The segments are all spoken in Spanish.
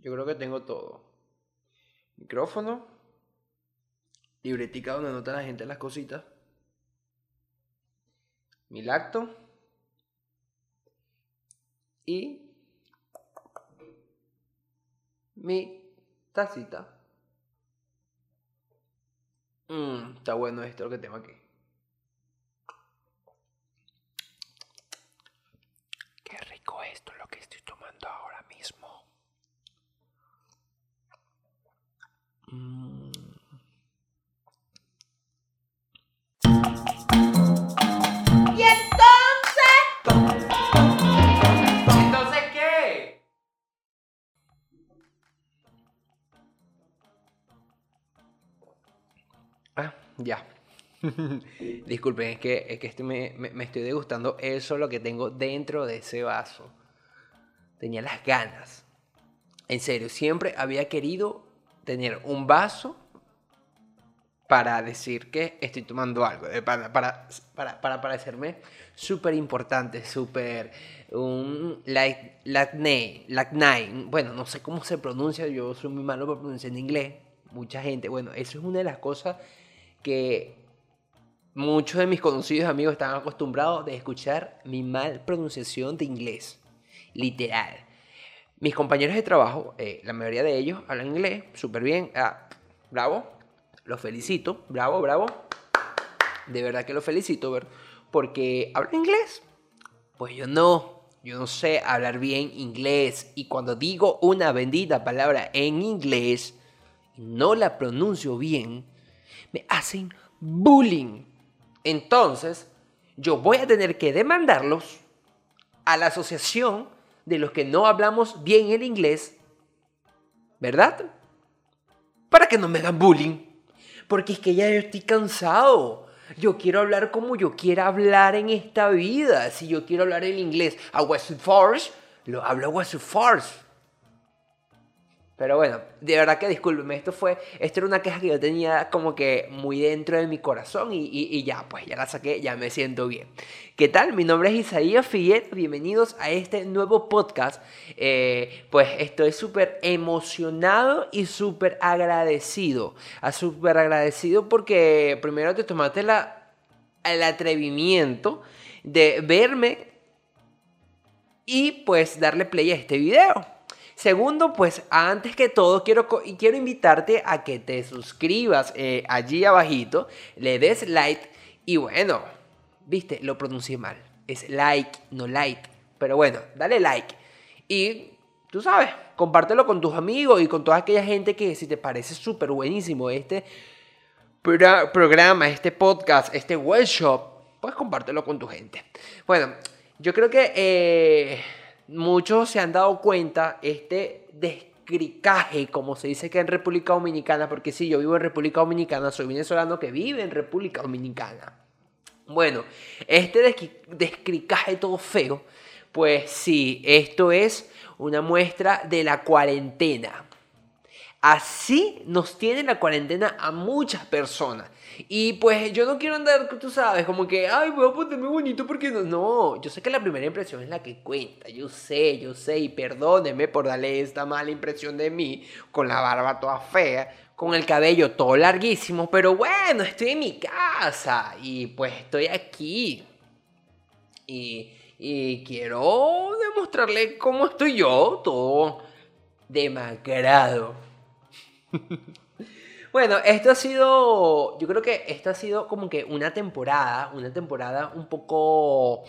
Yo creo que tengo todo. Micrófono. Libretica donde nota la gente las cositas. Mi lacto. Y mi tacita. Mmm, está bueno esto lo que tengo aquí. Qué rico esto lo que estoy tomando ahora mismo. Mm. ¿Y entonces? ¿Entonces qué? Ah, ya. Disculpen, es que, es que me, me- me estoy degustando eso lo que tengo dentro de ese vaso. Tenía las ganas. En serio, siempre había querido tener un vaso para decir que estoy tomando algo, eh, para, para, para, parecerme súper importante, súper un lac- lacne, lacnay, bueno, no sé cómo se pronuncia, yo soy muy malo para pronunciar en inglés, mucha gente, bueno, eso es una de las cosas que muchos de mis conocidos amigos están acostumbrados de escuchar mi mal pronunciación de inglés, literal. Mis compañeros de trabajo, eh, la mayoría de ellos hablan inglés súper bien. Ah, bravo, los felicito. Bravo, bravo. De verdad que los felicito, ver, porque hablan inglés. Pues yo no, yo no sé hablar bien inglés. Y cuando digo una bendita palabra en inglés y no la pronuncio bien, me hacen bullying. Entonces, yo voy a tener que demandarlos a la asociación de los que no hablamos bien el inglés, ¿verdad? Para que no me hagan bullying. Porque es que ya estoy cansado. Yo quiero hablar como yo quiera hablar en esta vida. Si yo quiero hablar el inglés a West Force, lo hablo a West Force. Pero bueno, de verdad que discúlpeme, esto fue, esto era una queja que yo tenía como que muy dentro de mi corazón y, y- ya, pues ya la saqué, ya me siento bien. ¿Qué tal? Mi nombre es Isaías Figueroa, bienvenidos a este nuevo podcast. Eh, pues estoy súper emocionado y súper agradecido. A súper agradecido porque primero te tomaste la, el atrevimiento de verme y pues darle play a este video. Segundo, pues antes que todo quiero, quiero invitarte a que te suscribas eh, allí abajito, le des like y bueno, viste, lo pronuncié mal. Es like, no like. Pero bueno, dale like. Y tú sabes, compártelo con tus amigos y con toda aquella gente que si te parece súper buenísimo este pro- programa, este podcast, este workshop, pues compártelo con tu gente. Bueno, yo creo que eh, muchos se han dado cuenta este descricaje, como se dice que en República Dominicana, porque sí, yo vivo en República Dominicana, soy venezolano que vive en República Dominicana. Bueno, este descricaje todo feo, pues sí, esto es una muestra de la cuarentena. Así nos tiene la cuarentena a muchas personas. Y pues yo no quiero andar, tú sabes, como que, ay, voy a ponerme bonito porque no. No, yo sé que la primera impresión es la que cuenta. Yo sé, yo sé, y perdónenme por darle esta mala impresión de mí, con la barba toda fea, con el cabello todo larguísimo, pero bueno, estoy en mi casa y pues estoy aquí. Y, y quiero demostrarle cómo estoy yo, todo demacrado. Bueno, esto ha sido, yo creo que esto ha sido como que una temporada, una temporada un poco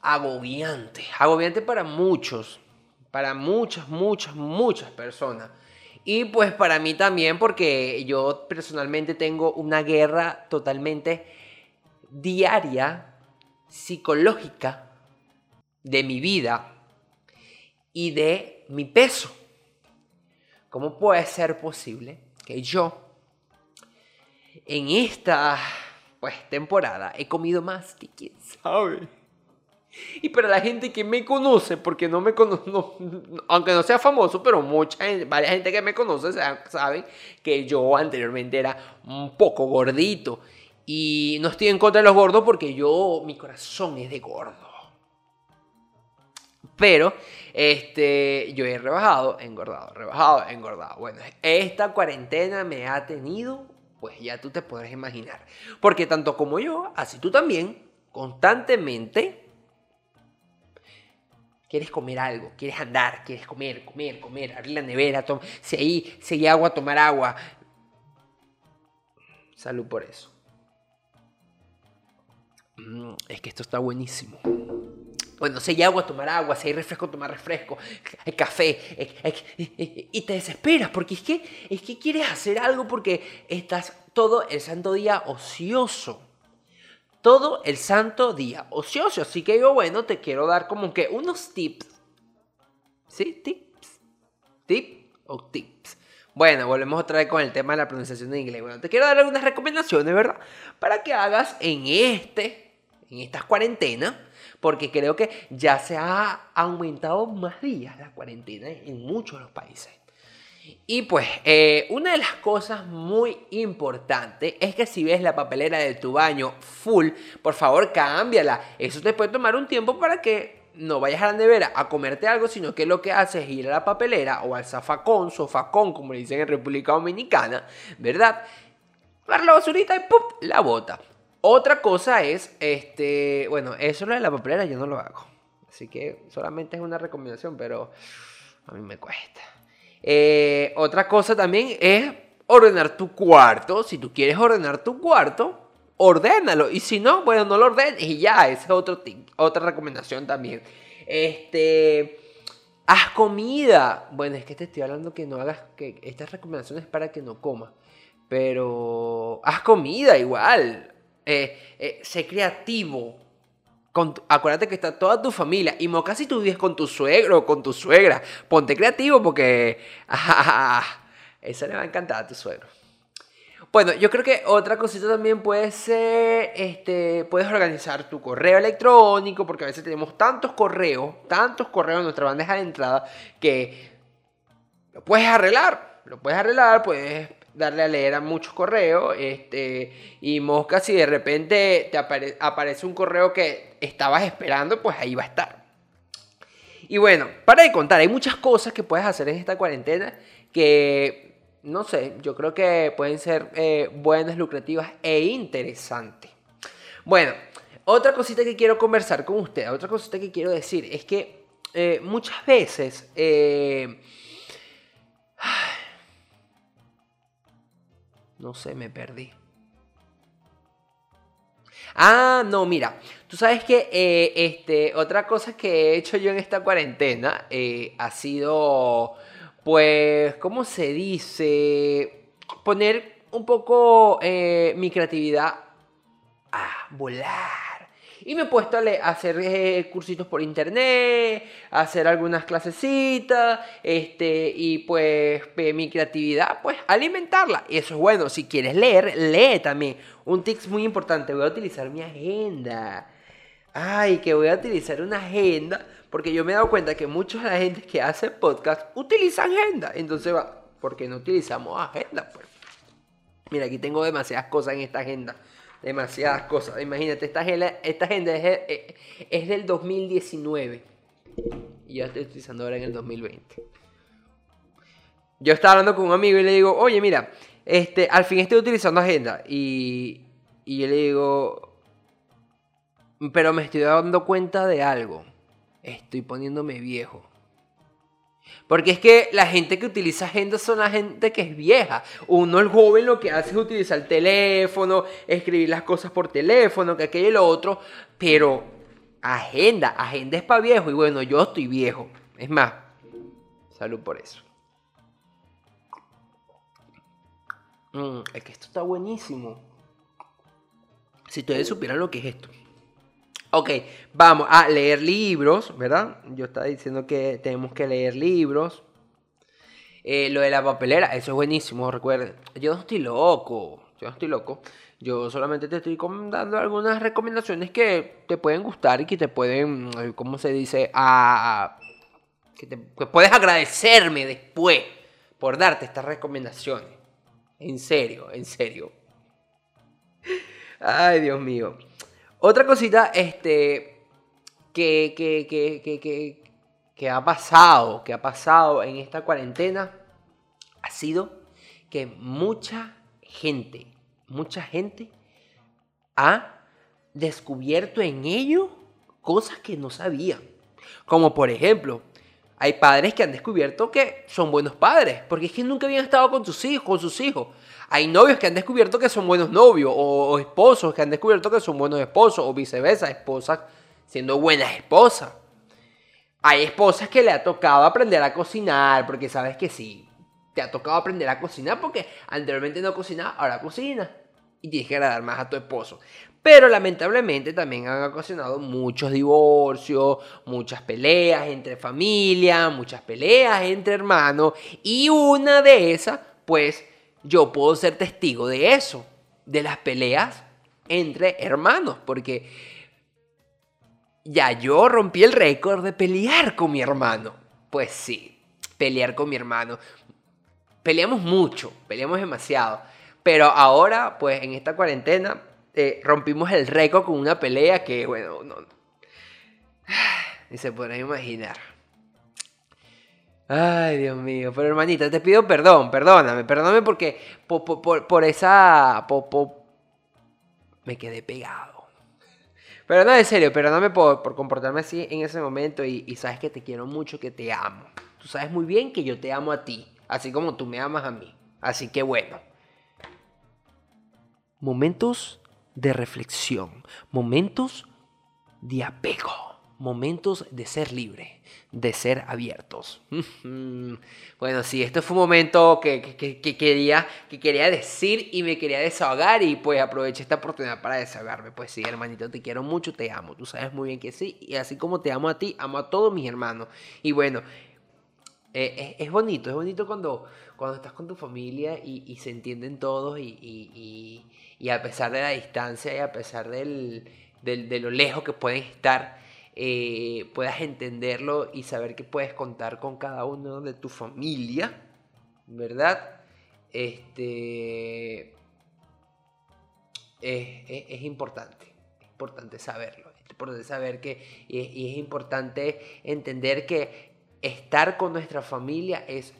agobiante, agobiante para muchos, para muchas, muchas, muchas personas. Y pues para mí también porque yo personalmente tengo una guerra totalmente diaria, psicológica, de mi vida y de mi peso. ¿Cómo puede ser posible que yo en esta pues temporada he comido más que quién sabe? Y para la gente que me conoce, porque no me conoce, aunque no sea famoso, pero mucha varias gente que me conoce sa- saben que yo anteriormente era un poco gordito. Y no estoy en contra de los gordos porque yo, mi corazón es de gordo. Pero Este, yo he rebajado, engordado, rebajado, engordado. Bueno, esta cuarentena me ha tenido, pues ya tú te podrás imaginar. Porque tanto como yo, así tú también, constantemente quieres comer algo, quieres andar, quieres comer, comer, comer, abrir la nevera, si hay, si hay agua, tomar agua. Salud por eso. Mm, es que esto está buenísimo. Bueno, si hay agua, tomar agua, si hay refresco, tomar refresco, hay café, y te desesperas porque es que, es que quieres hacer algo porque estás todo el santo día ocioso. Todo el santo día ocioso. Así que yo, bueno, te quiero dar como que unos tips. ¿Sí? Tips. Tip o tips. Bueno, volvemos otra vez con el tema de la pronunciación de inglés. Bueno, te quiero dar algunas recomendaciones, ¿verdad? Para que hagas en este en estas cuarentenas, porque creo que ya se ha aumentado más días la cuarentena en muchos de los países. Y pues, eh, una de las cosas muy importantes es que si ves la papelera de tu baño full, por favor cámbiala. Eso te puede tomar un tiempo para que no vayas a la nevera a comerte algo, sino que lo que haces es ir a la papelera o al zafacón, sofacón, como le dicen en República Dominicana, ¿verdad? Dar la basurita y ¡pum! la bota. Otra cosa es, este, bueno, eso de la papelera yo no lo hago. Así que solamente es una recomendación, pero a mí me cuesta. Eh, otra cosa también es ordenar tu cuarto. Si tú quieres ordenar tu cuarto, ordénalo. Y si no, bueno, no lo ordenes y ya. Esa es otro otra recomendación también. Este. Haz comida. Bueno, es que te estoy hablando que no hagas. que Estas recomendaciones es para que no comas. Pero. Haz comida igual eh, eh, sé creativo. acuérdate que está toda tu familia. Y moca si tú vives con tu suegro o con tu suegra. Ponte creativo porque eso le va a encantar a tu suegro. Bueno, yo creo que otra cosita también puede ser, este, puedes organizar tu correo electrónico, porque a veces tenemos tantos correos, tantos correos en nuestra bandeja de entrada, que lo puedes arreglar, lo puedes arreglar, puedes darle a leer a muchos correos. Este, y Mosca, si de repente te aparece un correo que estabas esperando, pues ahí va a estar. Y bueno, para de contar, hay muchas cosas que puedes hacer en esta cuarentena que, no sé, yo creo que pueden ser eh, buenas, lucrativas e interesantes. Bueno, otra cosita que quiero conversar con usted, otra cosita que quiero decir es que eh, muchas veces... Eh, No sé, me perdí. Ah, no, mira, tú sabes que eh, este, otra cosa que he hecho yo en esta cuarentena eh, ha sido, pues, ¿cómo se dice? Poner un poco eh, mi creatividad a volar. Y me he puesto a, hacer eh, cursitos por internet, a hacer algunas clasecitas, este, y pues mi creatividad, pues alimentarla. Y eso es bueno, si quieres leer, lee también. Un tips muy importante, voy a utilizar mi agenda. Ay, que voy a utilizar una agenda, porque yo me he dado cuenta que mucha de la gente que hace podcast utilizan agenda. Entonces, va, ¿por qué no utilizamos agenda? Pues? Mira, aquí tengo demasiadas cosas en esta agenda demasiadas cosas. Imagínate, esta agenda, esta agenda es, eh, es, del 2019 y yo estoy utilizando ahora en el 2020. Yo estaba hablando con un amigo y le digo, oye, mira, este, al fin estoy utilizando agenda. Y, y yo le digo, pero me estoy dando cuenta de algo. Estoy poniéndome viejo. Porque es que la gente que utiliza agenda son la gente que es vieja. Uno, el joven, lo que hace es utilizar el teléfono, escribir las cosas por teléfono, que aquello y lo otro. Pero agenda, agenda es para viejo. Y bueno, yo estoy viejo. Es más, salud por eso. Mm, es que esto está buenísimo. Si ustedes supieran lo que es esto. Ok, vamos a leer libros, ¿verdad? Yo estaba diciendo que tenemos que leer libros. Eh, lo de la papelera, eso es buenísimo, recuerden. Yo no estoy loco, yo no estoy loco. Yo solamente te estoy dando algunas recomendaciones que te pueden gustar y que te pueden, ¿cómo se dice? A, que, te, que puedes agradecerme después por darte estas recomendaciones. En serio, en serio. Ay, Dios mío. Otra cosita, este, que, que, que, que ha pasado, que ha pasado en esta cuarentena, ha sido que mucha gente, mucha gente ha descubierto en ello cosas que no sabían. Como por ejemplo, hay padres que han descubierto que son buenos padres, porque es que nunca habían estado con sus hijos, con sus hijos. Hay novios que han descubierto que son buenos novios, o, o esposos que han descubierto que son buenos esposos, o viceversa, esposas siendo buenas esposas. Hay esposas que le ha tocado aprender a cocinar, porque sabes que sí, te ha tocado aprender a cocinar porque anteriormente no cocinaba, ahora cocina. Y tienes que agradar más a tu esposo. Pero lamentablemente también han ocasionado muchos divorcios, muchas peleas entre familia, muchas peleas entre hermanos. Y una de esas, pues yo puedo ser testigo de eso, de las peleas entre hermanos, porque ya yo rompí el récord de pelear con mi hermano. Pues sí, pelear con mi hermano. Peleamos mucho, peleamos demasiado. Pero ahora, pues en esta cuarentena, eh, rompimos el récord con una pelea que, bueno, no. Ni se podrán imaginar. Ay, Dios mío. Pero hermanita, te pido perdón, perdóname, perdóname porque por, esa... Por, me quedé pegado. Pero no, en serio, perdóname por, por comportarme así en ese momento y sabes que te quiero mucho, que te amo. Tú sabes muy bien que yo te amo a ti, así como tú me amas a mí. Así que bueno. Momentos de reflexión, momentos de apego, momentos de ser libre, de ser abiertos. bueno, sí, esto fue un momento que, que, que, quería, que quería decir y me quería desahogar y pues aproveché esta oportunidad para desahogarme. Pues sí, hermanito, te quiero mucho, te amo, tú sabes muy bien que sí, y así como te amo a ti, amo a todos mis hermanos. Y bueno, eh, es, es, bonito, es bonito cuando, cuando estás con tu familia y, y se entienden todos y, y, y, a pesar de la distancia y a pesar del, del, de lo lejos que pueden estar, eh, puedas entenderlo y saber que puedes contar con cada uno de tu familia, ¿verdad? Este, es, importante, es importante saberlo, importante saber que, y es importante entender que estar con nuestra familia es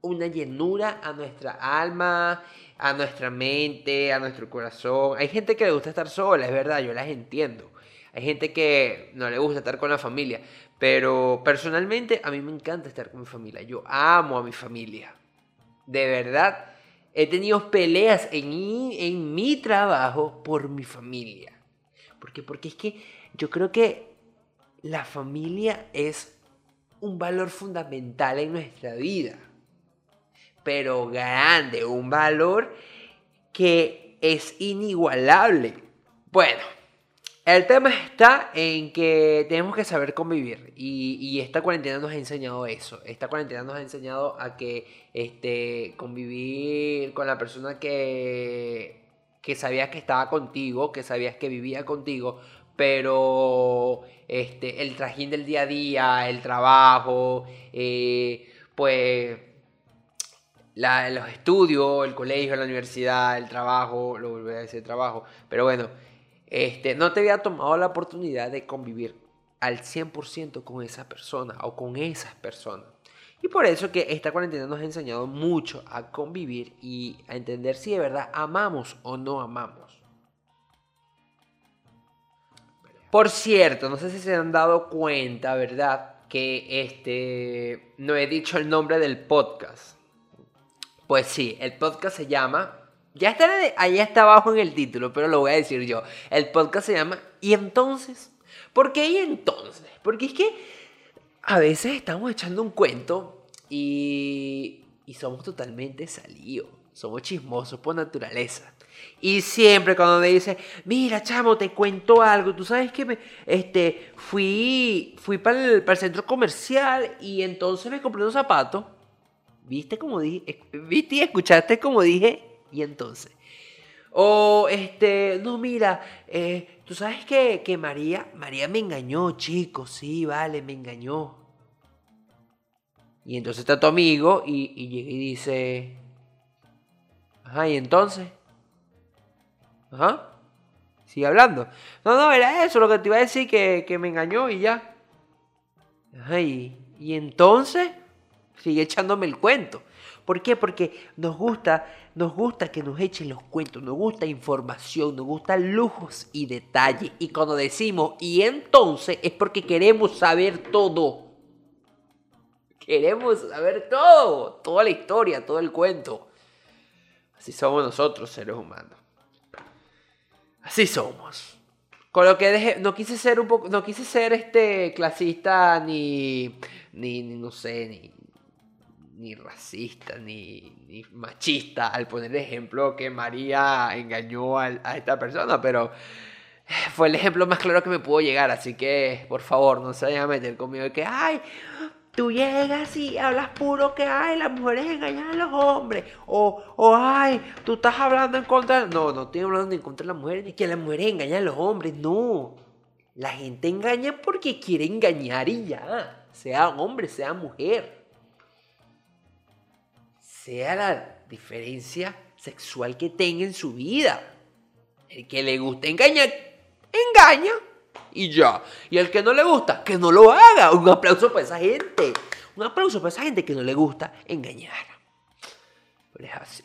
una llenura a nuestra alma, a nuestra mente, a nuestro corazón. Hay gente que le gusta estar sola, es verdad, yo las entiendo. Hay gente que no le gusta estar con la familia, pero personalmente a mí me encanta estar con mi familia. Yo amo a mi familia. De verdad, he tenido peleas en en mi trabajo por mi familia. ¿Por qué? Porque es que yo creo que la familia es un valor fundamental en nuestra vida. Pero grande, un valor que es inigualable. Bueno, el tema está en que tenemos que saber convivir y, esta cuarentena nos ha enseñado eso. Esta cuarentena nos ha enseñado a que este, convivir con la persona que, que sabías que estaba contigo, que sabías que vivía contigo, pero este, el trajín del día a día, el trabajo, eh, pues los estudios, el colegio, la universidad, el trabajo, lo volví a decir trabajo, pero bueno, este, no te había tomado la oportunidad de convivir al 100% con esa persona o con esas personas. Y por eso que esta cuarentena nos ha enseñado mucho a convivir y a entender si de verdad amamos o no amamos. Por cierto, no sé si se han dado cuenta, ¿verdad? Que este no he dicho el nombre del podcast. Pues sí, el podcast se llama. Ya está, ahí está abajo en el título, pero lo voy a decir yo. El podcast se llama ¿Y entonces? ¿Por qué y entonces? Porque es que a veces estamos echando un cuento y, y somos totalmente salidos. Somos chismosos por naturaleza. Y siempre cuando me dice, mira, chamo, te cuento algo, tú sabes que me, este, fui, fui para el, para el centro comercial y entonces me compré unos zapatos. ¿Viste como dije? ¿Viste y escuchaste como dije? Y entonces. O, este, no, mira, eh, tú sabes que, que María, María me engañó, chicos, sí, vale, me engañó. Y entonces está tu amigo y, llega y dice, ajá, y entonces. Ajá. Sigue hablando. No, no, era eso lo que te iba a decir, que, que me engañó y ya. Ay, y entonces sigue echándome el cuento. ¿Por qué? Porque nos gusta, nos gusta que nos echen los cuentos, nos gusta información, nos gustan lujos y detalles. Y cuando decimos y entonces es porque queremos saber todo. Queremos saber todo, toda la historia, todo el cuento. Así somos nosotros, seres humanos. Así somos. Con lo que dejé, no quise ser un poco, no quise ser este clasista ni, ni, ni no sé, ni, ni racista, ni, ni machista al poner el ejemplo que María engañó a, esta persona, pero fue el ejemplo más claro que me pudo llegar, así que por favor no se vayan a meter conmigo de que, ay, tú llegas y hablas puro que, ay, las mujeres engañan a los hombres, o, o ay, tú estás hablando en contra, no, no estoy hablando en contra de las mujeres, ni que las mujeres engañan a los hombres, no, la gente engaña porque quiere engañar y ya, sea hombre, sea mujer sea la diferencia sexual que tenga en su vida. El que le gusta engañar, engaña y ya. Y el que no le gusta, que no lo haga. Un aplauso para esa gente. Un aplauso para esa gente que no le gusta engañar. Pero es así.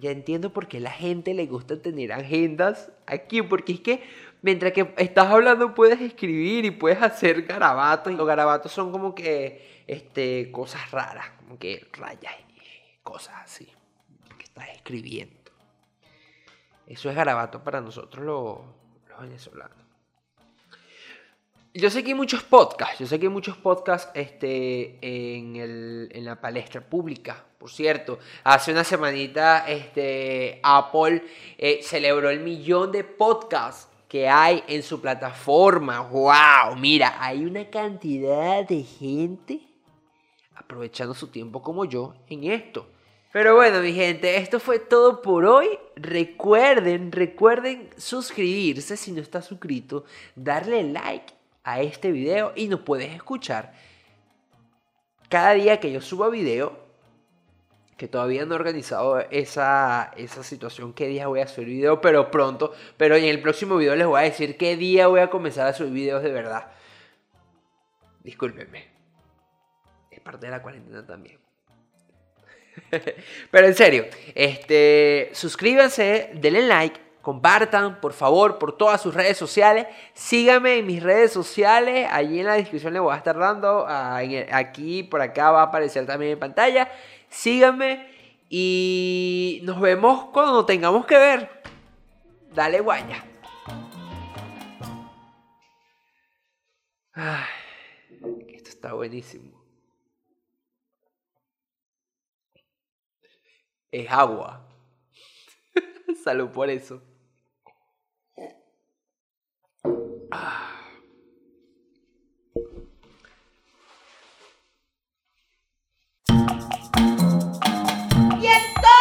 Ya entiendo por qué a la gente le gusta tener agendas aquí, porque es que mientras que estás hablando puedes escribir y puedes hacer garabatos. Y los garabatos son como que este, cosas raras, como que rayas cosas así que estás escribiendo. Eso es garabato para nosotros los, venezolanos. Yo sé que hay muchos podcasts, yo sé que hay muchos podcasts este, en, el, en la palestra pública, por cierto. Hace una semanita este, Apple eh, celebró el millón de podcasts que hay en su plataforma. ¡Wow! Mira, hay una cantidad de gente aprovechando su tiempo como yo en esto. Pero bueno, mi gente, esto fue todo por hoy. Recuerden, recuerden suscribirse si no estás suscrito, darle like a este video y nos puedes escuchar cada día que yo suba video, que todavía no he organizado esa, esa situación, qué día voy a subir video, pero pronto, pero en el próximo video les voy a decir qué día voy a comenzar a subir videos de verdad. Discúlpenme. Parte de la cuarentena también. Pero en serio, este, suscríbanse, denle like, compartan, por favor, por todas sus redes sociales. Síganme en mis redes sociales. Allí en la descripción les voy a estar dando. Ah, aquí, por acá va a aparecer también en pantalla. Síganme y nos vemos cuando tengamos que ver. Dale guaya. esto está buenísimo. es agua. Salud por eso. Y entonces...